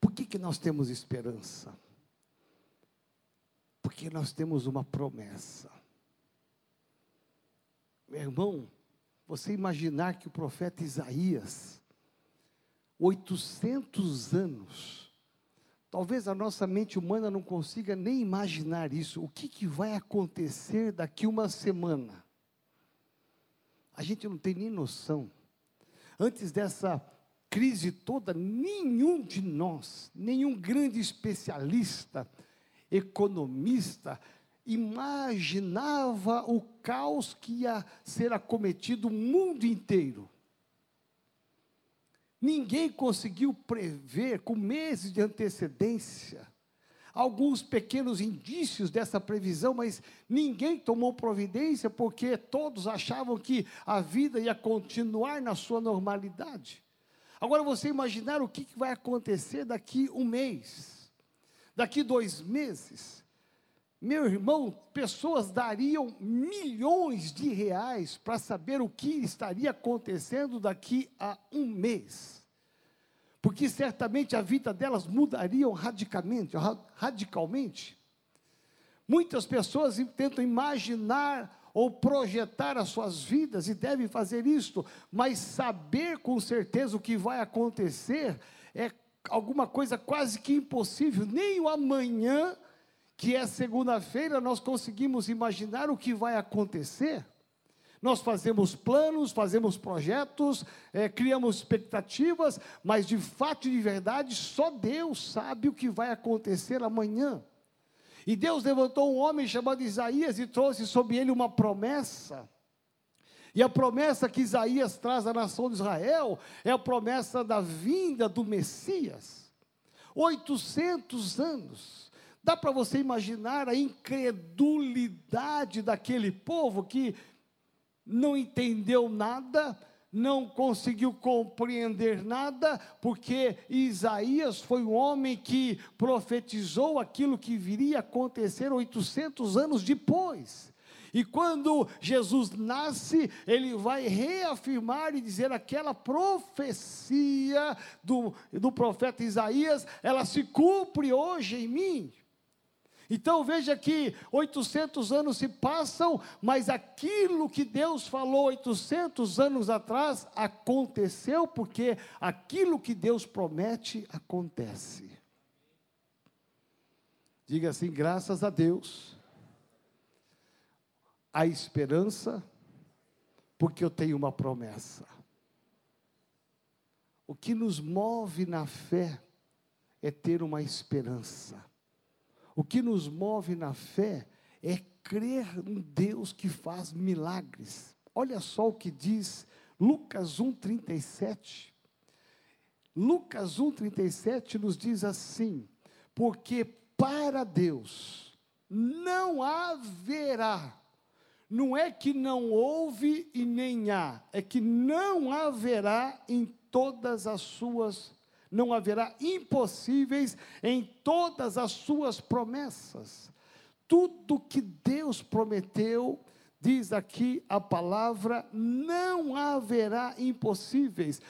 Por que, que nós temos esperança? Porque nós temos uma promessa. Meu irmão, você imaginar que o profeta Isaías, 800 anos, talvez a nossa mente humana não consiga nem imaginar isso. O que, que vai acontecer daqui uma semana? A gente não tem nem noção. Antes dessa crise toda, nenhum de nós, nenhum grande especialista, economista, imaginava o caos que ia ser acometido o mundo inteiro. Ninguém conseguiu prever com meses de antecedência alguns pequenos indícios dessa previsão, mas ninguém tomou providência porque todos achavam que a vida ia continuar na sua normalidade. Agora você imaginar o que vai acontecer daqui um mês, daqui dois meses. Meu irmão, pessoas dariam milhões de reais para saber o que estaria acontecendo daqui a um mês. Porque certamente a vida delas mudaria radicalmente, radicalmente. Muitas pessoas tentam imaginar ou projetar as suas vidas e devem fazer isto, mas saber com certeza o que vai acontecer é alguma coisa quase que impossível. Nem o amanhã, que é segunda-feira, nós conseguimos imaginar o que vai acontecer. Nós fazemos planos, fazemos projetos, é, criamos expectativas, mas de fato e de verdade, só Deus sabe o que vai acontecer amanhã. E Deus levantou um homem chamado Isaías e trouxe sobre ele uma promessa. E a promessa que Isaías traz à nação de Israel é a promessa da vinda do Messias. 800 anos. Dá para você imaginar a incredulidade daquele povo que não entendeu nada, não conseguiu compreender nada, porque Isaías foi um homem que profetizou aquilo que viria a acontecer 800 anos depois. E quando Jesus nasce, ele vai reafirmar e dizer aquela profecia do, do profeta Isaías, ela se cumpre hoje em mim. Então veja que 800 anos se passam, mas aquilo que Deus falou 800 anos atrás aconteceu, porque aquilo que Deus promete acontece. Diga assim: graças a Deus, a esperança, porque eu tenho uma promessa. O que nos move na fé é ter uma esperança. O que nos move na fé é crer em Deus que faz milagres. Olha só o que diz Lucas 1,37. Lucas 1,37 nos diz assim: porque para Deus não haverá, não é que não houve e nem há, é que não haverá em todas as suas não haverá impossíveis em todas as suas promessas. Tudo que Deus prometeu, diz aqui a palavra, não haverá impossíveis.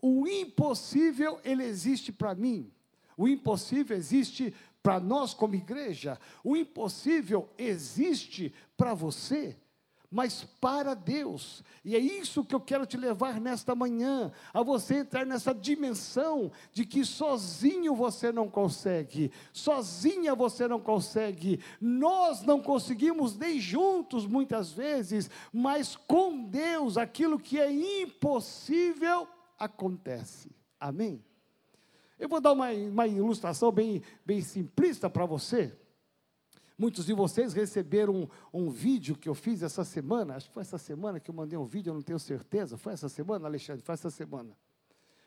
O impossível, ele existe para mim. O impossível existe para nós como igreja. O impossível existe para você mas para Deus. E é isso que eu quero te levar nesta manhã, a você entrar nessa dimensão de que sozinho você não consegue, sozinha você não consegue, nós não conseguimos nem juntos muitas vezes, mas com Deus aquilo que é impossível acontece. Amém? Eu vou dar uma, uma ilustração bem, bem simplista para você. Muitos de vocês receberam um, um, vídeo que eu fiz essa semana, acho que foi essa semana que eu mandei um vídeo, eu não tenho certeza. Foi essa semana, Alexandre? Foi essa semana.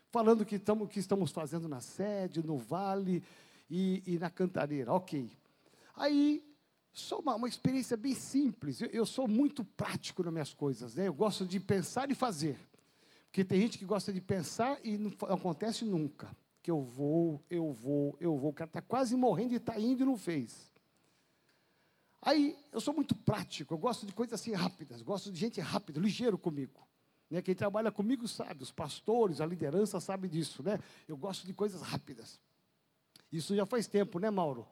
Falando que que estamos fazendo na sede, no vale e, e na cantareira. Ok. Aí, só uma, uma experiência bem simples. Eu, eu, sou muito prático nas minhas coisas, né? Eu gosto de pensar e fazer. Porque tem gente que gosta de pensar e não, não acontece nunca. Que eu vou, eu vou, eu vou. O cara está quase morrendo e está indo e não fez. Aí, eu sou muito prático, eu gosto de coisas assim rápidas, gosto de gente rápida, ligeiro comigo. Né? Quem trabalha comigo sabe, os pastores, a liderança sabe disso, né? Eu gosto de coisas rápidas. Isso já faz tempo, né, Mauro?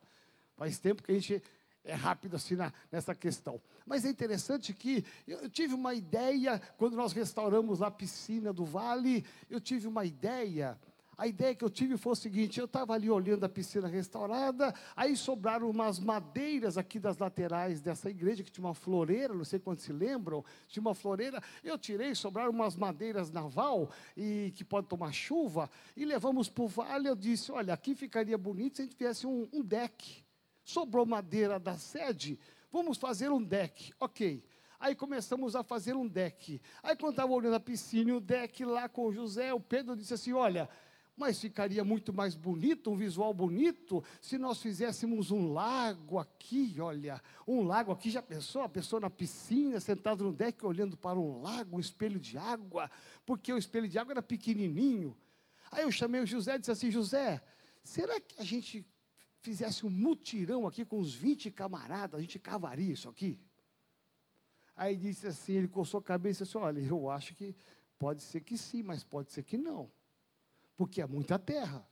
Faz tempo que a gente é rápido assim na, nessa questão. Mas é interessante que eu tive uma ideia, quando nós restauramos a piscina do Vale, eu tive uma ideia a ideia que eu tive foi o seguinte: eu estava ali olhando a piscina restaurada, aí sobraram umas madeiras aqui das laterais dessa igreja, que tinha uma floreira, não sei quantos se lembram, tinha uma floreira. Eu tirei, sobraram umas madeiras naval, e que pode tomar chuva, e levamos para o vale. Eu disse: olha, aqui ficaria bonito se a gente tivesse um, um deck. Sobrou madeira da sede, vamos fazer um deck. Ok. Aí começamos a fazer um deck. Aí quando estava olhando a piscina o deck lá com o José, o Pedro disse assim: olha mas ficaria muito mais bonito, um visual bonito, se nós fizéssemos um lago aqui, olha, um lago aqui, já pensou? A pessoa na piscina, sentado no deck, olhando para um lago, um espelho de água, porque o espelho de água era pequenininho. Aí eu chamei o José e disse assim, José, será que a gente fizesse um mutirão aqui com uns 20 camaradas, a gente cavaria isso aqui? Aí disse assim, ele coçou a cabeça e disse, olha, eu acho que pode ser que sim, mas pode ser que não porque é muita terra.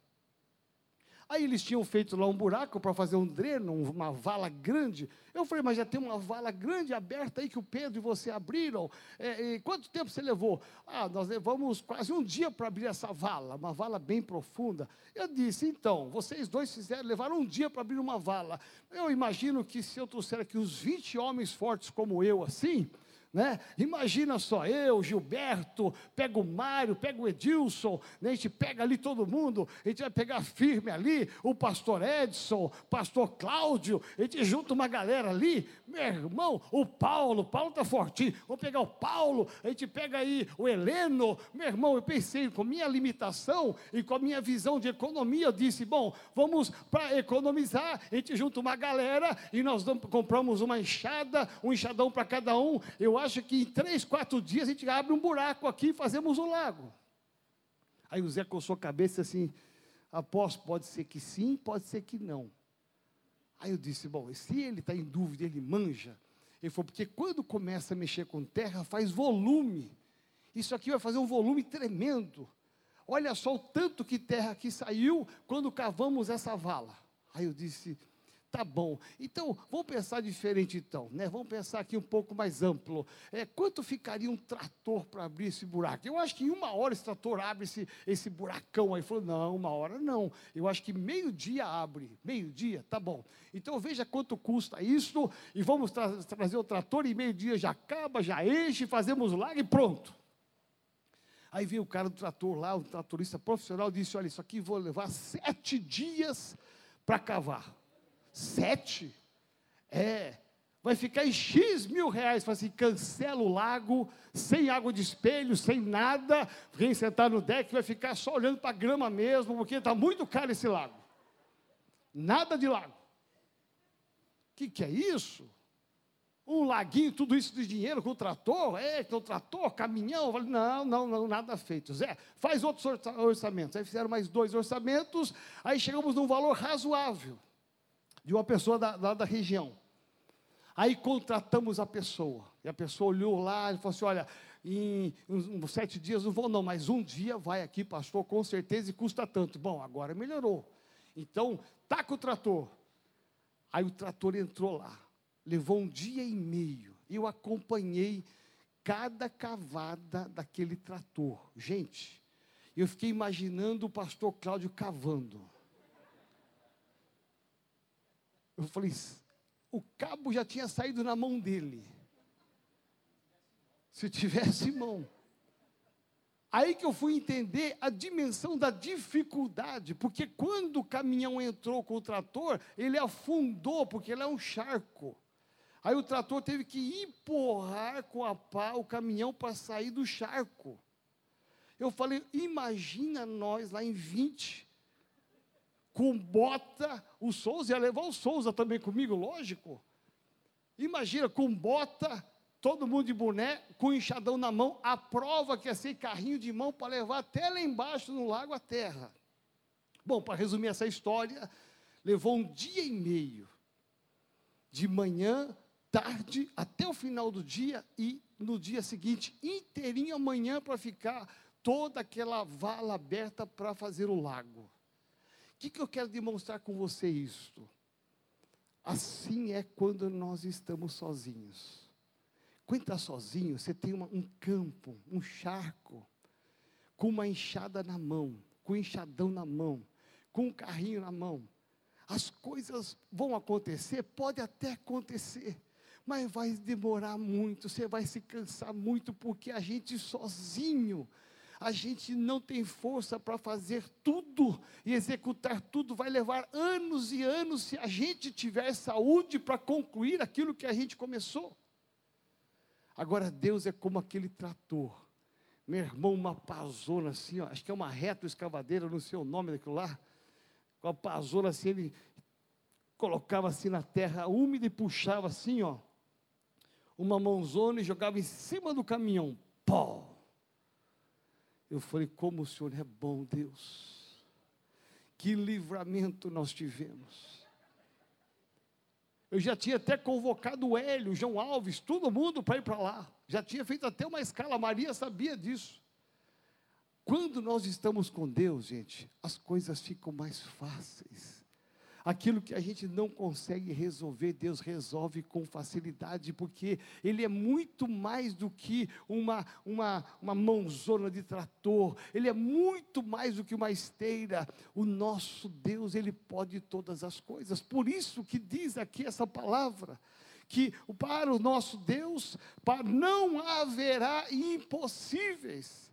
Aí eles tinham feito lá um buraco para fazer um dreno, uma vala grande. Eu falei, mas já tem uma vala grande aberta aí que o Pedro e você abriram. É, quanto tempo você levou? Ah, nós levamos quase um dia para abrir essa vala, uma vala bem profunda. Eu disse, então, vocês dois fizeram, levaram um dia para abrir uma vala. Eu imagino que se eu trouxer aqui uns 20 homens fortes como eu, assim, né? Imagina só, eu, Gilberto, pega o Mário, pega o Edilson, né? a gente pega ali todo mundo, a gente vai pegar firme ali, o pastor Edson, pastor Cláudio, a gente junta uma galera ali, meu irmão, o Paulo, Paulo está fortinho, vamos pegar o Paulo, a gente pega aí o Heleno, meu irmão, eu pensei com minha limitação e com a minha visão de economia, eu disse, bom, vamos para economizar, a gente junta uma galera e nós compramos uma enxada, um enxadão para cada um, eu acho que em três, quatro dias a gente abre um buraco aqui e fazemos um lago. Aí o Zé coçou a cabeça assim, após pode ser que sim, pode ser que não. Aí eu disse, bom, se ele está em dúvida, ele manja. Ele falou, porque quando começa a mexer com terra, faz volume. Isso aqui vai fazer um volume tremendo. Olha só o tanto que terra aqui saiu quando cavamos essa vala. Aí eu disse, Tá bom. Então, vamos pensar diferente então, né? Vamos pensar aqui um pouco mais amplo. É, quanto ficaria um trator para abrir esse buraco? Eu acho que em uma hora esse trator abre esse, esse buracão aí. Falou, não, uma hora não. Eu acho que meio-dia abre. Meio-dia, tá bom. Então veja quanto custa isso e vamos tra trazer o trator e meio-dia já acaba, já enche, fazemos lá e pronto. Aí veio o cara do trator lá, o tratorista profissional, disse: Olha, isso aqui vou levar sete dias para cavar. Sete? É. Vai ficar em X mil reais. Fala assim, cancela o lago, sem água de espelho, sem nada. Vem sentar no deck, vai ficar só olhando para a grama mesmo, porque está muito caro esse lago. Nada de lago. O que, que é isso? um laguinho, tudo isso de dinheiro com o trator, é, com o trator, caminhão. Não, não, não, nada feito. Zé, faz outros orçamentos. Aí fizeram mais dois orçamentos, aí chegamos num valor razoável de uma pessoa da, da, da região. Aí contratamos a pessoa. E a pessoa olhou lá e falou assim: olha, em sete dias não vou, não, mas um dia vai aqui, pastor, com certeza, e custa tanto. Bom, agora melhorou. Então, tá com o trator. Aí o trator entrou lá. Levou um dia e meio. Eu acompanhei cada cavada daquele trator. Gente, eu fiquei imaginando o pastor Cláudio cavando. Eu falei, o cabo já tinha saído na mão dele. Se tivesse mão. Aí que eu fui entender a dimensão da dificuldade, porque quando o caminhão entrou com o trator, ele afundou, porque ele é um charco. Aí o trator teve que empurrar com a pá o caminhão para sair do charco. Eu falei, imagina nós lá em 20, com bota, o Souza ia levar o Souza também comigo, lógico. Imagina, com bota, todo mundo de boné, com enxadão na mão, a prova que ia ser carrinho de mão para levar até lá embaixo no lago a terra. Bom, para resumir essa história, levou um dia e meio, de manhã, tarde, até o final do dia e no dia seguinte, inteirinho amanhã, para ficar toda aquela vala aberta para fazer o lago. Que, que eu quero demonstrar com você isto? Assim é quando nós estamos sozinhos. Quando está sozinho, você tem uma, um campo, um charco, com uma enxada na mão, com um enxadão na mão, com um carrinho na mão. As coisas vão acontecer, pode até acontecer, mas vai demorar muito, você vai se cansar muito, porque a gente sozinho, a gente não tem força para fazer tudo e executar tudo, vai levar anos e anos se a gente tiver saúde para concluir aquilo que a gente começou. Agora, Deus é como aquele trator meu irmão, uma pazona assim, ó, acho que é uma reto escavadeira, não sei o nome daquilo lá. Com a pazona assim, ele colocava assim na terra úmida e puxava assim, ó, uma mãozona e jogava em cima do caminhão. Pó! Eu falei, como o Senhor é bom, Deus. Que livramento nós tivemos. Eu já tinha até convocado o Hélio, João Alves, todo mundo para ir para lá. Já tinha feito até uma escala, Maria sabia disso. Quando nós estamos com Deus, gente, as coisas ficam mais fáceis. Aquilo que a gente não consegue resolver, Deus resolve com facilidade, porque Ele é muito mais do que uma, uma, uma mãozona de trator, Ele é muito mais do que uma esteira. O nosso Deus, Ele pode todas as coisas. Por isso que diz aqui essa palavra que para o nosso Deus para não haverá impossíveis.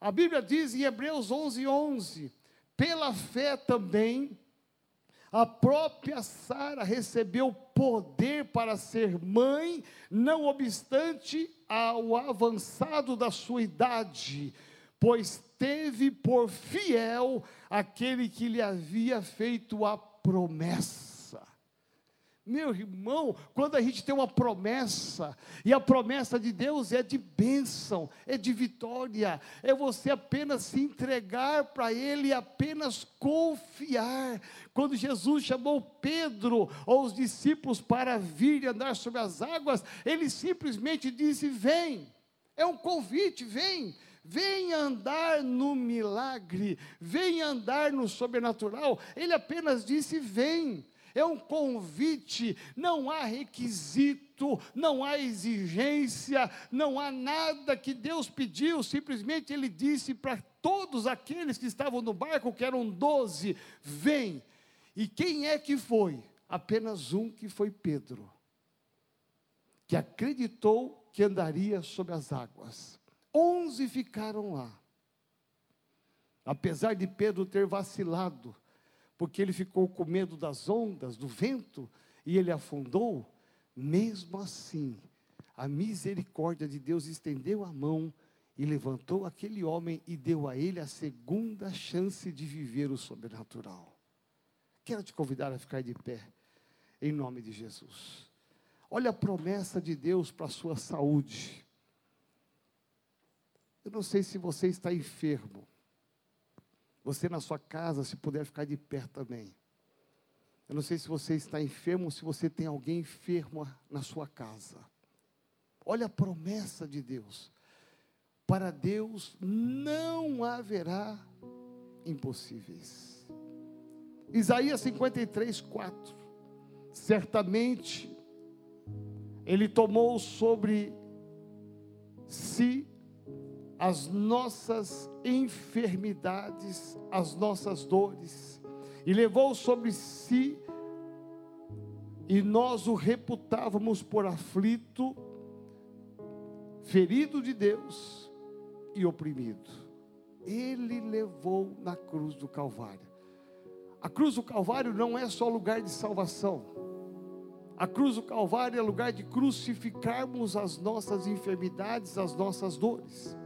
A Bíblia diz em Hebreus 11, 11: pela fé também a própria Sara recebeu poder para ser mãe, não obstante ao avançado da sua idade, pois teve por fiel aquele que lhe havia feito a promessa. Meu irmão, quando a gente tem uma promessa, e a promessa de Deus é de bênção, é de vitória, é você apenas se entregar para Ele, apenas confiar. Quando Jesus chamou Pedro ou os discípulos para vir e andar sobre as águas, ele simplesmente disse: Vem, é um convite, vem. Vem andar no milagre, vem andar no sobrenatural. Ele apenas disse: Vem é um convite, não há requisito, não há exigência, não há nada que Deus pediu, simplesmente Ele disse para todos aqueles que estavam no barco, que eram doze: vem. E quem é que foi? Apenas um que foi Pedro, que acreditou que andaria sobre as águas. Onze ficaram lá. Apesar de Pedro ter vacilado, porque ele ficou com medo das ondas, do vento, e ele afundou, mesmo assim, a misericórdia de Deus estendeu a mão e levantou aquele homem e deu a ele a segunda chance de viver o sobrenatural. Quero te convidar a ficar de pé, em nome de Jesus. Olha a promessa de Deus para a sua saúde. Eu não sei se você está enfermo. Você na sua casa, se puder ficar de pé também. Eu não sei se você está enfermo ou se você tem alguém enfermo na sua casa. Olha a promessa de Deus. Para Deus não haverá impossíveis. Isaías 53, 4. Certamente Ele tomou sobre si as nossas enfermidades, as nossas dores, e levou sobre si, e nós o reputávamos por aflito, ferido de Deus e oprimido. Ele levou na cruz do Calvário. A cruz do Calvário não é só lugar de salvação. A cruz do Calvário é lugar de crucificarmos as nossas enfermidades, as nossas dores.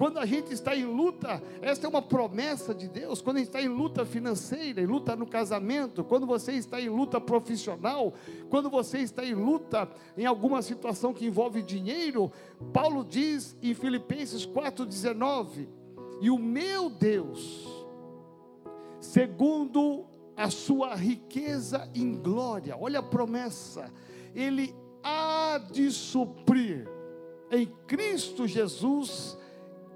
Quando a gente está em luta, essa é uma promessa de Deus. Quando a gente está em luta financeira, em luta no casamento, quando você está em luta profissional, quando você está em luta em alguma situação que envolve dinheiro, Paulo diz em Filipenses 4,19: E o meu Deus, segundo a sua riqueza em glória, olha a promessa, Ele há de suprir em Cristo Jesus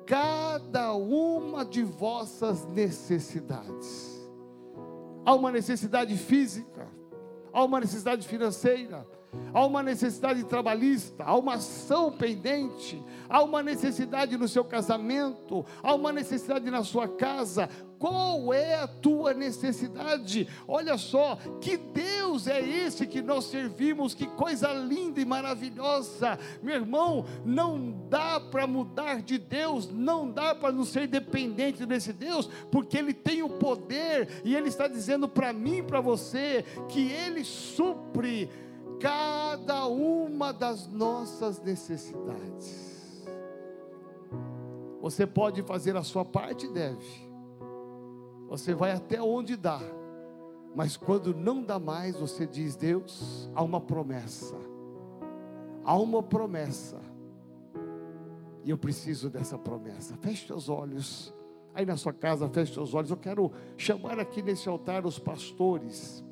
cada uma de vossas necessidades. há uma necessidade física, há uma necessidade financeira, há uma necessidade trabalhista, há uma ação pendente, há uma necessidade no seu casamento, há uma necessidade na sua casa. Qual é a tua necessidade? Olha só, que Deus é esse que nós servimos, que coisa linda e maravilhosa. Meu irmão, não dá para mudar de Deus, não dá para não ser dependente desse Deus, porque Ele tem o poder e Ele está dizendo para mim e para você que Ele supre cada uma das nossas necessidades. Você pode fazer a sua parte, deve. Você vai até onde dá. Mas quando não dá mais, você diz: Deus, há uma promessa. Há uma promessa. E eu preciso dessa promessa. Feche seus olhos. Aí na sua casa, feche seus olhos. Eu quero chamar aqui nesse altar os pastores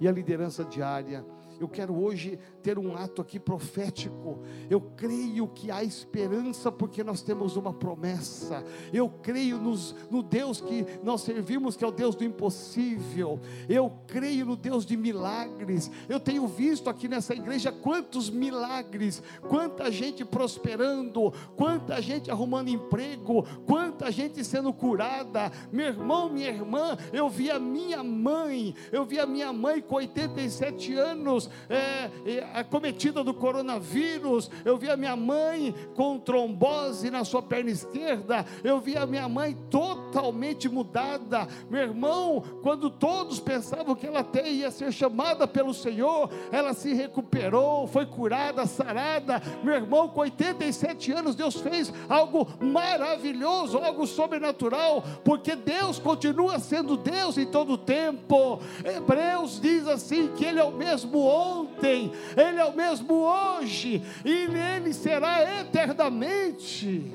e a liderança diária. Eu quero hoje ter um ato aqui profético. Eu creio que há esperança porque nós temos uma promessa. Eu creio nos, no Deus que nós servimos, que é o Deus do impossível. Eu creio no Deus de milagres. Eu tenho visto aqui nessa igreja quantos milagres, quanta gente prosperando, quanta gente arrumando emprego, quanta gente sendo curada. Meu irmão, minha irmã, eu vi a minha mãe, eu vi a minha mãe com 87 anos é, é, acometida do coronavírus. Eu vi a minha mãe com trombose na sua perna esquerda. Eu vi a minha mãe totalmente mudada. Meu irmão, quando todos pensavam que ela até ia ser chamada pelo Senhor, ela se recuperou, foi curada, sarada. Meu irmão, com 87 anos, Deus fez algo maravilhoso, algo sobrenatural, porque Deus continua sendo Deus em todo o tempo. Hebreus diz assim que Ele é o mesmo ontem, Ele é o mesmo hoje, e Ele será eternamente.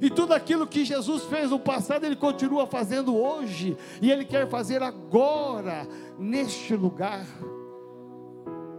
E tudo aquilo que Jesus fez no passado, Ele continua fazendo hoje, e Ele quer fazer agora, neste lugar.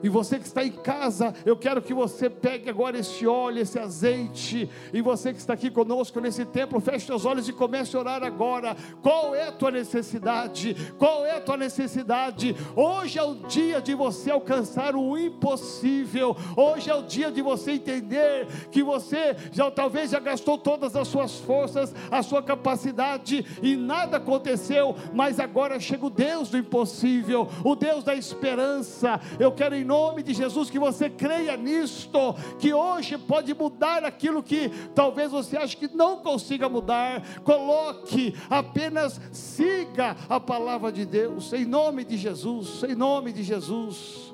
E você que está em casa, eu quero que você pegue agora esse óleo, esse azeite. E você que está aqui conosco nesse templo, feche seus olhos e comece a orar agora. Qual é a tua necessidade? Qual é a tua necessidade? Hoje é o dia de você alcançar o impossível. Hoje é o dia de você entender que você já talvez já gastou todas as suas forças, a sua capacidade e nada aconteceu, mas agora chega o Deus do impossível, o Deus da esperança. Eu quero em nome de Jesus, que você creia nisto, que hoje pode mudar aquilo que talvez você ache que não consiga mudar. Coloque, apenas siga a palavra de Deus, em nome de Jesus, em nome de Jesus.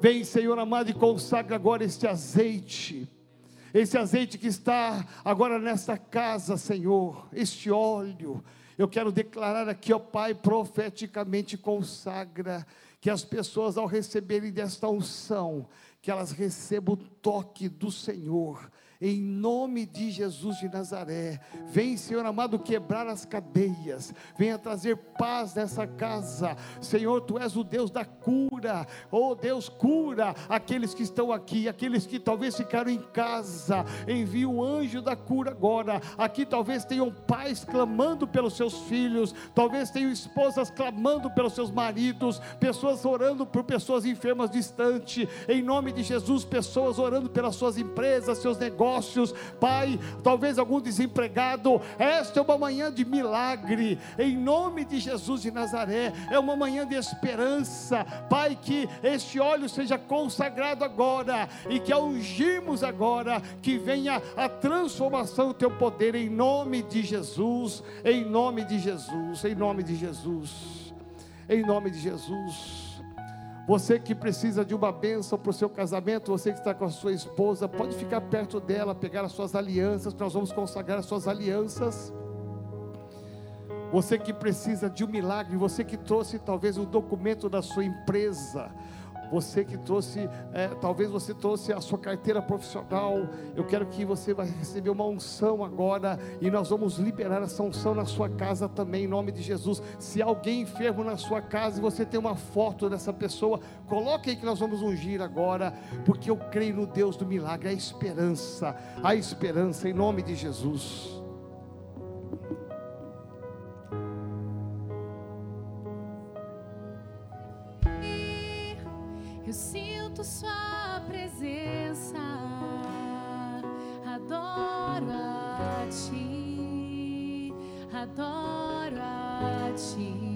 Vem, Senhor amado, e consagra agora este azeite esse azeite que está agora nesta casa, Senhor, este óleo, eu quero declarar aqui, ó Pai, profeticamente consagra que as pessoas, ao receberem desta unção, que elas recebam o toque do Senhor, em nome de Jesus de Nazaré. Vem, Senhor amado, quebrar as cadeias, venha trazer paz nessa casa. Senhor, tu és o Deus da cura. Oh Deus, cura aqueles que estão aqui, aqueles que talvez ficaram em casa. Envia o anjo da cura agora. Aqui talvez tenham pais clamando pelos seus filhos, talvez tenham esposas clamando pelos seus maridos, pessoas orando por pessoas enfermas distantes. Em nome de Jesus, pessoas orando pelas suas empresas, seus negócios negócios, Pai, talvez algum desempregado. Esta é uma manhã de milagre, em nome de Jesus de Nazaré, é uma manhã de esperança, Pai, que este óleo seja consagrado agora e que ao ungirmos agora, que venha a transformação do teu poder em nome de Jesus, em nome de Jesus, em nome de Jesus, em nome de Jesus. Você que precisa de uma bênção para o seu casamento, você que está com a sua esposa, pode ficar perto dela, pegar as suas alianças, nós vamos consagrar as suas alianças. Você que precisa de um milagre, você que trouxe talvez o documento da sua empresa, você que trouxe, é, talvez você trouxe a sua carteira profissional. Eu quero que você vai receber uma unção agora e nós vamos liberar essa unção na sua casa também, em nome de Jesus. Se alguém enfermo na sua casa e você tem uma foto dessa pessoa, coloque aí que nós vamos ungir agora, porque eu creio no Deus do milagre, a esperança, a esperança em nome de Jesus. Eu sinto Sua presença, adoro a Ti, adoro a Ti.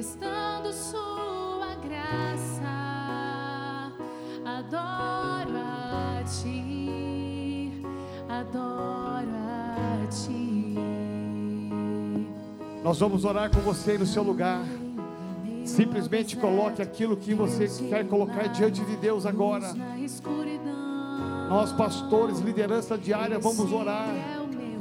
Manifestando sua graça. Adoro a ti, adoro a ti. Nós vamos orar com você no seu lugar. Simplesmente coloque aquilo que você quer colocar diante de Deus agora. Nós, pastores, liderança diária, vamos orar.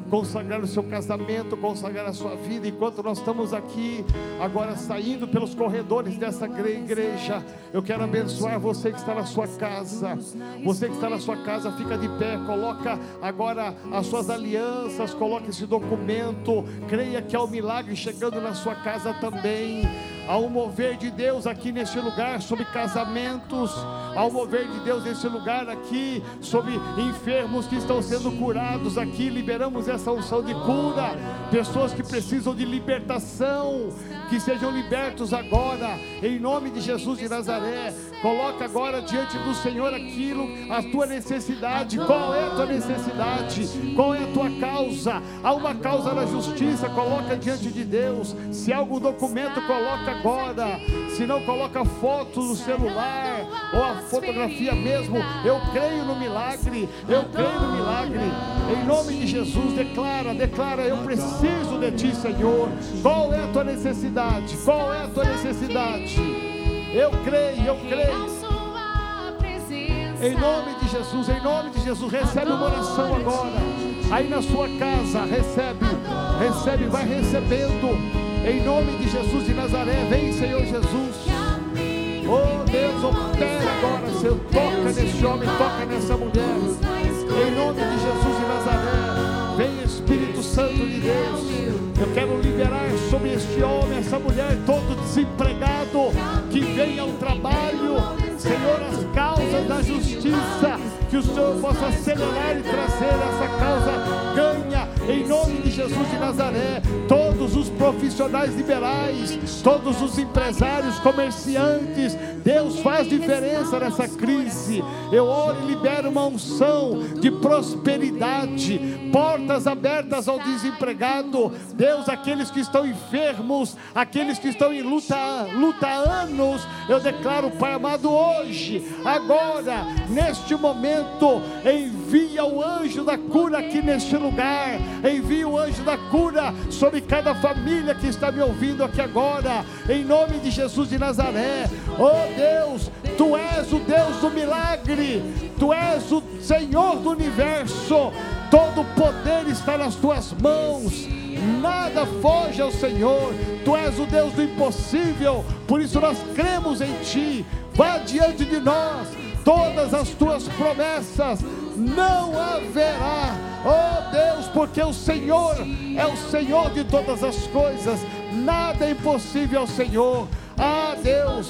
Consagrar o seu casamento, consagrar a sua vida. Enquanto nós estamos aqui, agora saindo pelos corredores dessa gre- igreja, eu quero abençoar você que está na sua casa. Você que está na sua casa, fica de pé, coloca agora as suas alianças, coloque esse documento. Creia que há um milagre chegando na sua casa também. Um mover de Deus aqui neste lugar sobre casamentos. Um mover de Deus nesse lugar aqui sobre enfermos que estão sendo curados aqui. Liberamos essa unção de cura. Pessoas que precisam de libertação, que sejam libertos agora, em nome de Jesus de Nazaré. Coloca agora diante do Senhor aquilo, a tua necessidade. Qual é a tua necessidade? Qual é a tua causa? Há uma causa na justiça, coloca diante de Deus. Se há algum documento, coloca agora. Se não, coloca foto no celular ou a fotografia mesmo. Eu creio no milagre. Eu creio no milagre. Em nome de Jesus, declara, declara, eu preciso de ti, Senhor. Qual é a tua necessidade? Qual é a tua necessidade? Eu creio, eu creio. Em nome de Jesus, em nome de Jesus, recebe uma oração agora. Aí na sua casa, recebe, recebe, vai recebendo. Em nome de Jesus de Nazaré, vem Senhor Jesus. Oh Deus, opera agora, Senhor, toca nesse homem, toca nessa mulher. Em nome de Jesus de Nazaré, vem Espírito Santo de Deus. Eu quero liberar sobre este homem, essa mulher, todo desempregado, que venha ao trabalho, Senhor, as causas da justiça, que o Senhor possa acelerar e trazer essa causa ganha, em nome de Jesus de Nazaré. Todos os profissionais liberais, todos os empresários, comerciantes, Deus faz diferença nessa crise. Eu oro e libero uma unção de prosperidade, portas abertas ao desempregado. Deus, aqueles que estão enfermos, aqueles que estão em luta, luta anos, eu declaro, Pai amado, hoje, agora, neste momento, envia o anjo da cura aqui neste lugar, envia o anjo da cura sobre cada família que está me ouvindo aqui agora, em nome de Jesus de Nazaré. Oh Deus, tu és o Deus do milagre, tu és o Senhor do universo, todo o poder está nas tuas mãos. Nada foge ao Senhor, Tu és o Deus do impossível, por isso nós cremos em Ti. Vá diante de nós, todas as Tuas promessas, não haverá, oh Deus, porque o Senhor é o Senhor de todas as coisas, nada é impossível ao Senhor. Ah, Deus.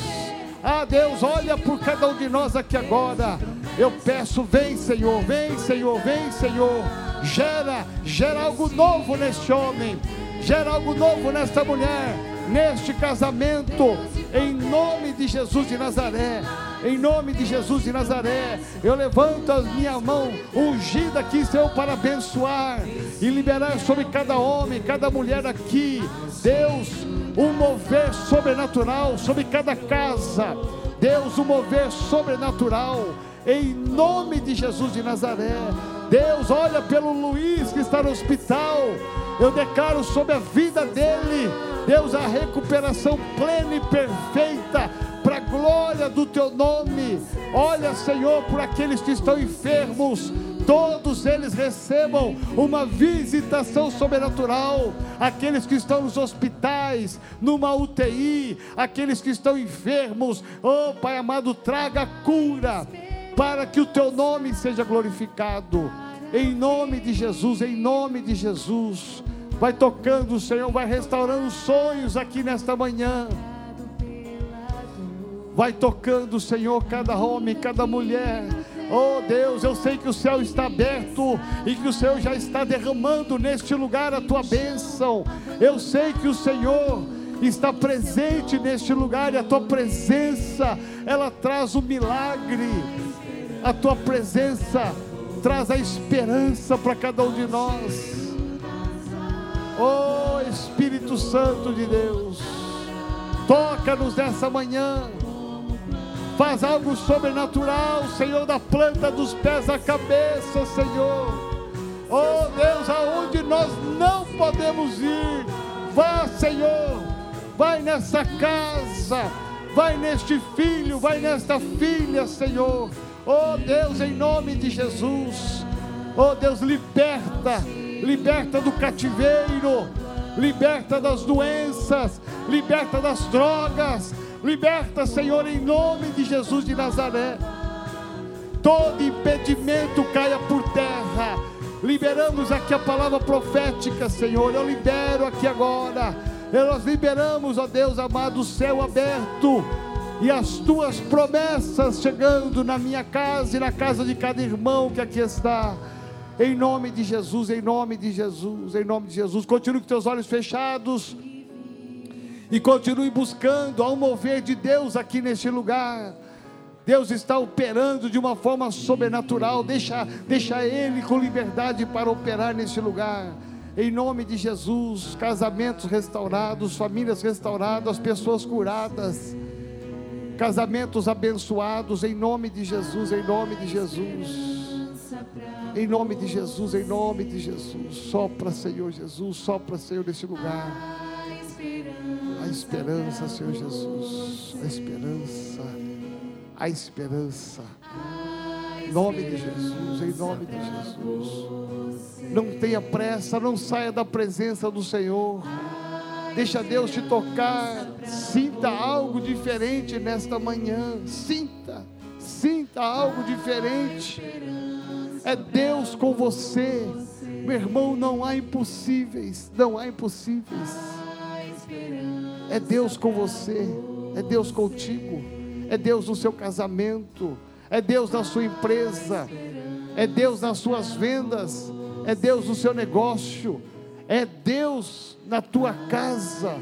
Ah, Deus, olha por cada um de nós aqui agora. Eu peço, vem, Senhor, vem, Senhor, vem, Senhor. Gera, gera algo novo neste homem, gera algo novo nesta mulher, neste casamento, em nome de Jesus de Nazaré. Em nome de Jesus de Nazaré, eu levanto a minha mão ungida aqui, Senhor, para abençoar e liberar sobre cada homem, cada mulher aqui, Deus, um mover sobrenatural sobre cada casa. Deus, um mover sobrenatural, em nome de Jesus de Nazaré. Deus, olha pelo Luiz que está no hospital. Eu declaro sobre a vida dele, Deus, a recuperação plena e perfeita, glória do teu nome. Olha, Senhor, por aqueles que estão enfermos. todos eles recebam uma visitação sobrenatural. Aqueles que estão nos hospitais, numa UTI, aqueles que estão enfermos, oh Pai amado, traga cura para que o teu nome seja glorificado. Em nome de Jesus, em nome de Jesus. Vai tocando, Senhor, vai restaurando sonhos aqui nesta manhã. Vai tocando, Senhor, cada homem, cada mulher. Oh Deus, eu sei que o céu está aberto e que o Senhor já está derramando neste lugar a tua bênção. Eu sei que o Senhor está presente neste lugar e a tua presença, ela traz o milagre. A tua presença traz a esperança para cada um de nós. Oh Espírito Santo de Deus, toca-nos nessa manhã. Faz algo sobrenatural, Senhor, da planta dos pés à cabeça, Senhor. Oh Deus, aonde nós não podemos ir, vá, Senhor, vai nessa casa, vai neste filho, vai nesta filha, Senhor. Oh Deus, em nome de Jesus. Oh Deus, liberta, liberta do cativeiro, liberta das doenças, liberta das drogas, Liberta, Senhor, em nome de Jesus de Nazaré. Todo impedimento caia por terra. Liberamos aqui a palavra profética, Senhor. Eu libero aqui agora. Nós liberamos, ó Deus amado, o céu aberto e as tuas promessas chegando na minha casa e na casa de cada irmão que aqui está. Em nome de Jesus, em nome de Jesus, em nome de Jesus. Continue com teus olhos fechados e continue buscando ao mover de Deus aqui neste lugar. Deus está operando de uma forma sobrenatural. Deixa, deixa Ele com liberdade para operar neste lugar. Em nome de Jesus, casamentos restaurados, famílias restauradas, pessoas curadas, casamentos abençoados. Em nome de Jesus, em nome de Jesus. Em nome de Jesus, em nome de Jesus. Sopra, Senhor Jesus, sopra, Senhor, neste lugar. Esperança, Senhor Jesus. A esperança. A esperança. Em nome de Jesus, em nome de Jesus. Não tenha pressa, não saia da presença do Senhor. Deixa Deus te tocar. Sinta algo diferente nesta manhã. Sinta, sinta algo diferente. É Deus com você. Meu irmão, não há impossíveis. Não há impossíveis. É Deus com você, é Deus contigo, é Deus no seu casamento, é Deus na sua empresa, é Deus nas suas vendas, é Deus no seu negócio, é Deus na tua casa.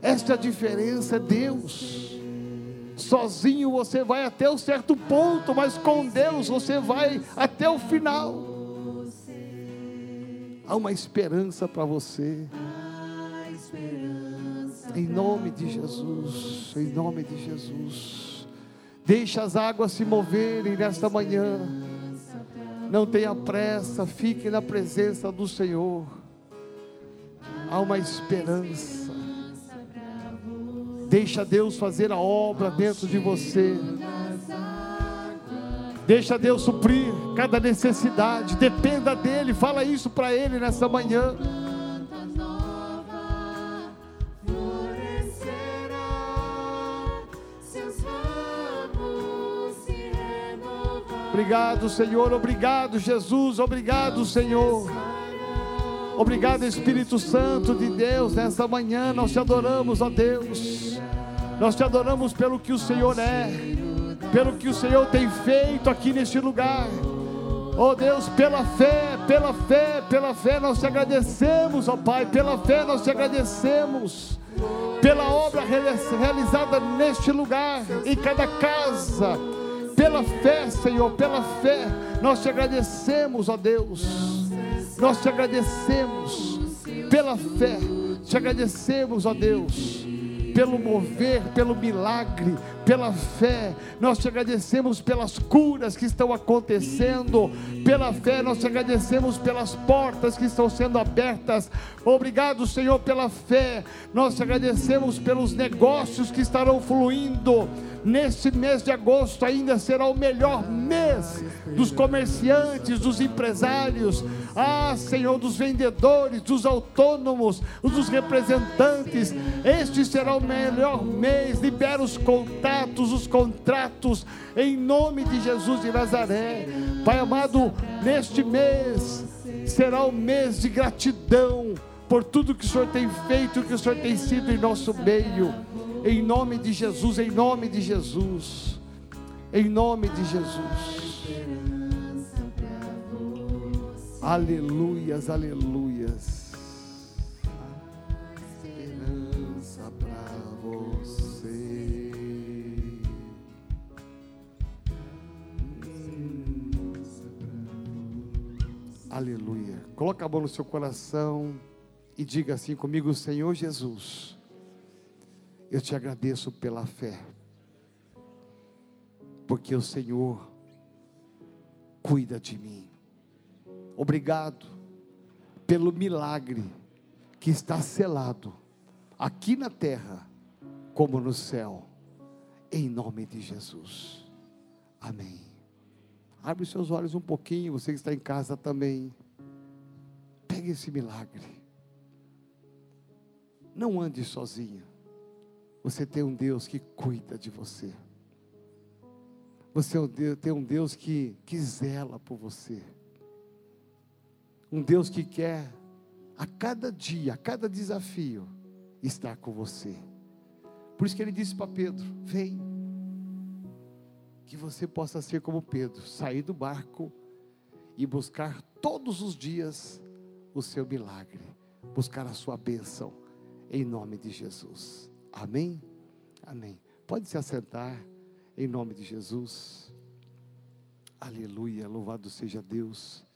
Esta diferença é Deus. Sozinho você vai até um certo ponto, mas com Deus você vai até o final. Há uma esperança para você. Em nome de Jesus, em nome de Jesus. Deixa as águas se moverem nesta manhã. Não tenha pressa, fique na presença do Senhor. Há uma esperança. Deixa Deus fazer a obra dentro de você. Deixa Deus suprir cada necessidade. Dependa dEle. Fala isso para Ele nessa manhã. Obrigado, Senhor. Obrigado, Jesus. Obrigado, Senhor. Obrigado, Espírito Santo de Deus. Nessa manhã nós te adoramos, ó Deus. Nós te adoramos pelo que o Senhor é, pelo que o Senhor tem feito aqui neste lugar. Ó Deus, pela fé, pela fé, pela fé nós te agradecemos, ó Pai. Pela fé nós te agradecemos. Pela obra realizada neste lugar, em cada casa pela fé, Senhor, pela fé, nós te agradecemos, ó Deus. Nós te agradecemos pela fé, te agradecemos, ó Deus, pelo mover, pelo milagre, pela fé, nós te agradecemos pelas curas que estão acontecendo, pela fé, nós te agradecemos pelas portas que estão sendo abertas. Obrigado, Senhor, pela fé, nós te agradecemos pelos negócios que estarão fluindo. Neste mês de agosto ainda será o melhor mês dos comerciantes, dos empresários, ah, Senhor, dos vendedores, dos autônomos, dos representantes. Este será o melhor mês. Libera os contatos, os contratos, em nome de Jesus de Nazaré. Pai amado, neste mês será o mês de gratidão por tudo que o Senhor tem feito, que o Senhor tem sido em nosso meio. Em nome de Jesus, em nome de Jesus. Em nome de Jesus. Aleluias, aleluias. Esperança para você. Aleluia. Coloca a mão no seu coração e diga assim comigo, Senhor Jesus eu te agradeço pela fé, porque o Senhor cuida de mim. Obrigado pelo milagre que está selado aqui na terra como no céu, em nome de Jesus. Amém. Abre os seus olhos um pouquinho, você que está em casa também. Pegue esse milagre. Não ande sozinho. Você tem um Deus que cuida de você. Você é tem um Deus que, que zela por você. Um Deus que quer, a cada dia, a cada desafio, estar com você. Por isso que ele disse para Pedro: Vem, que você possa ser como Pedro, sair do barco e buscar todos os dias o seu milagre, buscar a sua bênção, em nome de Jesus. Amém? Amém. Pode se assentar em nome de Jesus. Aleluia. Louvado seja Deus.